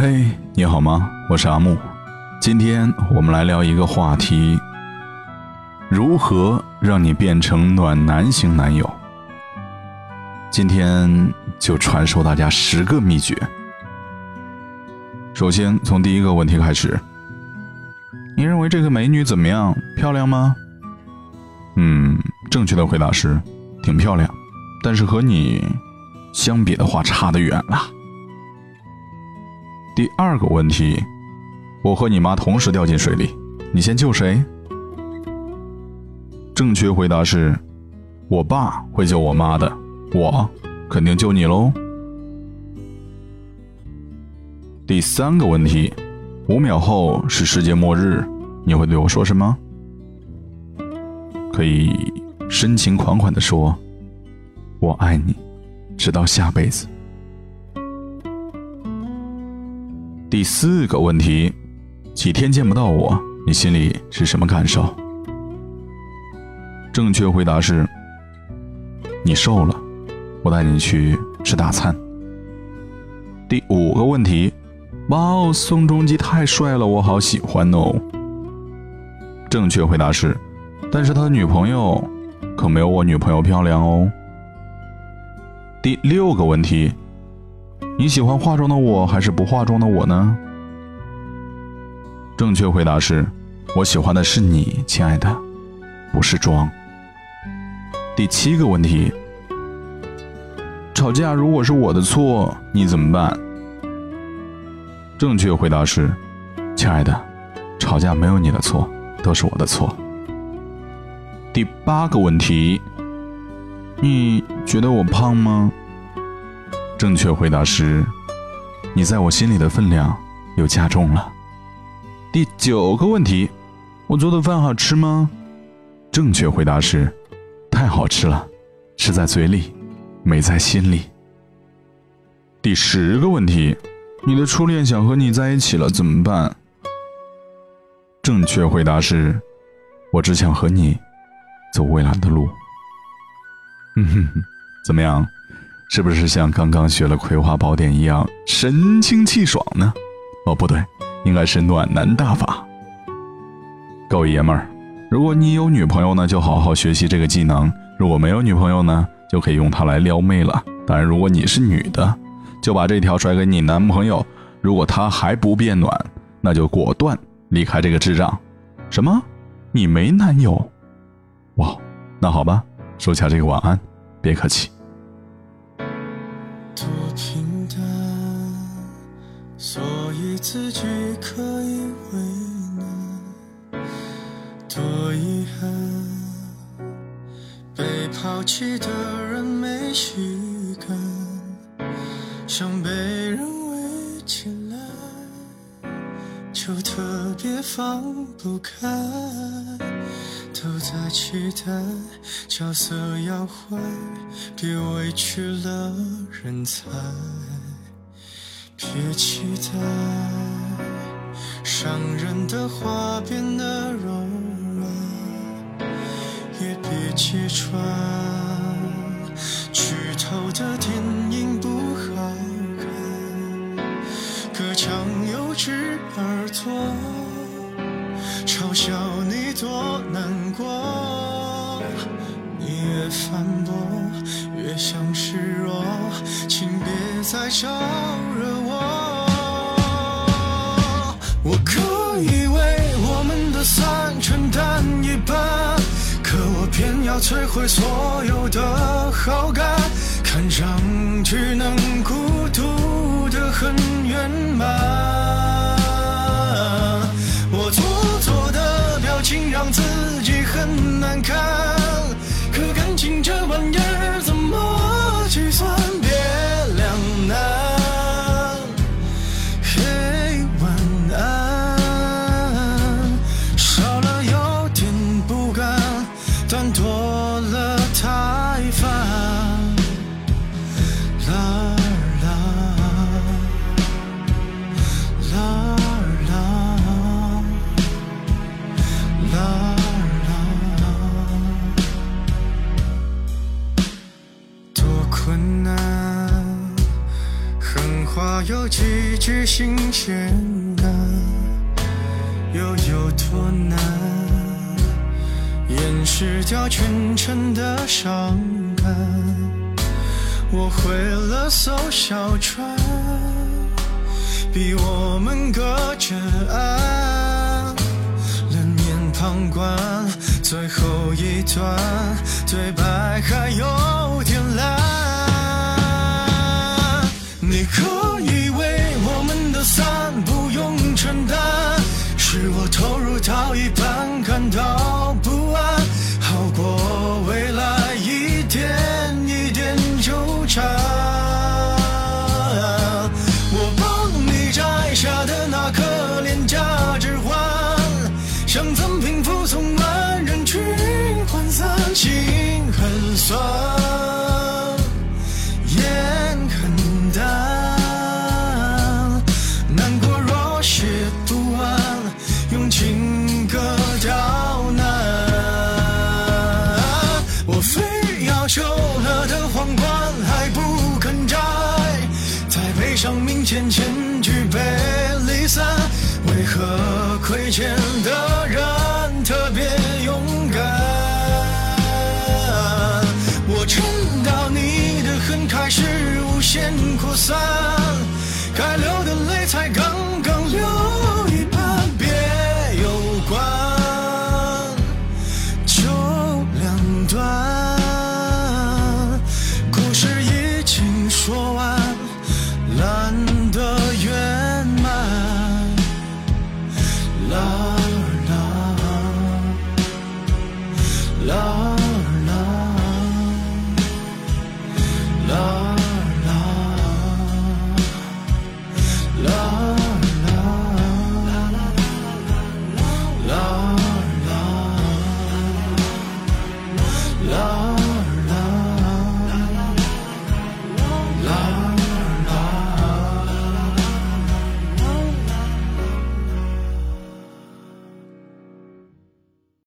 嘿，你好吗？我是阿木，今天我们来聊一个话题：如何让你变成暖男型男友。今天就传授大家十个秘诀。首先从第一个问题开始，你认为这个美女怎么样？漂亮吗？嗯，正确的回答是，挺漂亮，但是和你相比的话，差得远了。第二个问题，我和你妈同时掉进水里，你先救谁？正确回答是，我爸会救我妈的，我肯定救你喽。第三个问题，五秒后是世界末日，你会对我说什么？可以深情款款的说：“我爱你，直到下辈子。”第四个问题，几天见不到我，你心里是什么感受？正确回答是：你瘦了，我带你去吃大餐。第五个问题，哇哦，宋仲基太帅了，我好喜欢哦。正确回答是。但是他的女朋友可没有我女朋友漂亮哦。第六个问题，你喜欢化妆的我还是不化妆的我呢？正确回答是，我喜欢的是你，亲爱的，不是妆。第七个问题，吵架如果是我的错，你怎么办？正确回答是，亲爱的，吵架没有你的错，都是我的错。第八个问题，你觉得我胖吗？正确回答是，你在我心里的分量又加重了。第九个问题，我做的饭好吃吗？正确回答是，太好吃了，吃在嘴里，美在心里。第十个问题，你的初恋想和你在一起了怎么办？正确回答是，我只想和你。走未来的路，嗯哼哼，怎么样？是不是像刚刚学了《葵花宝典》一样神清气爽呢？哦，不对，应该是暖男大法。各位爷们儿，如果你有女朋友呢，就好好学习这个技能；如果没有女朋友呢，就可以用它来撩妹了。当然，如果你是女的，就把这条甩给你男朋友。如果他还不变暖，那就果断离开这个智障。什么？你没男友？哇，那好吧，收下这个晚安，别客气。多平淡，所以自己可以为难；多遗憾，被抛弃的人没习惯，想被人围起来，就特别放不开。都在期待角色要换，别委屈了人才。别期待伤人的话变得柔软，也别揭穿剧透的电影不好看。隔墙有只耳朵。嘲笑你越反驳越像示弱，请别再招惹我。我可以为我们的散承担一半，可我偏要摧毁所有的好感，看上去能孤独的很圆满。我做作的表情让自己很难堪，情这玩意儿怎么计算？别两难，嘿，晚安。少了几句新鲜感，又有多难？掩饰掉全城的伤感。我会了艘小船，逼我们隔着岸，冷眼旁观最后一段对白还有点烂。你哭但看到前千句被离散，为何亏欠的人特别勇敢？我撑到你的恨开始无限扩散，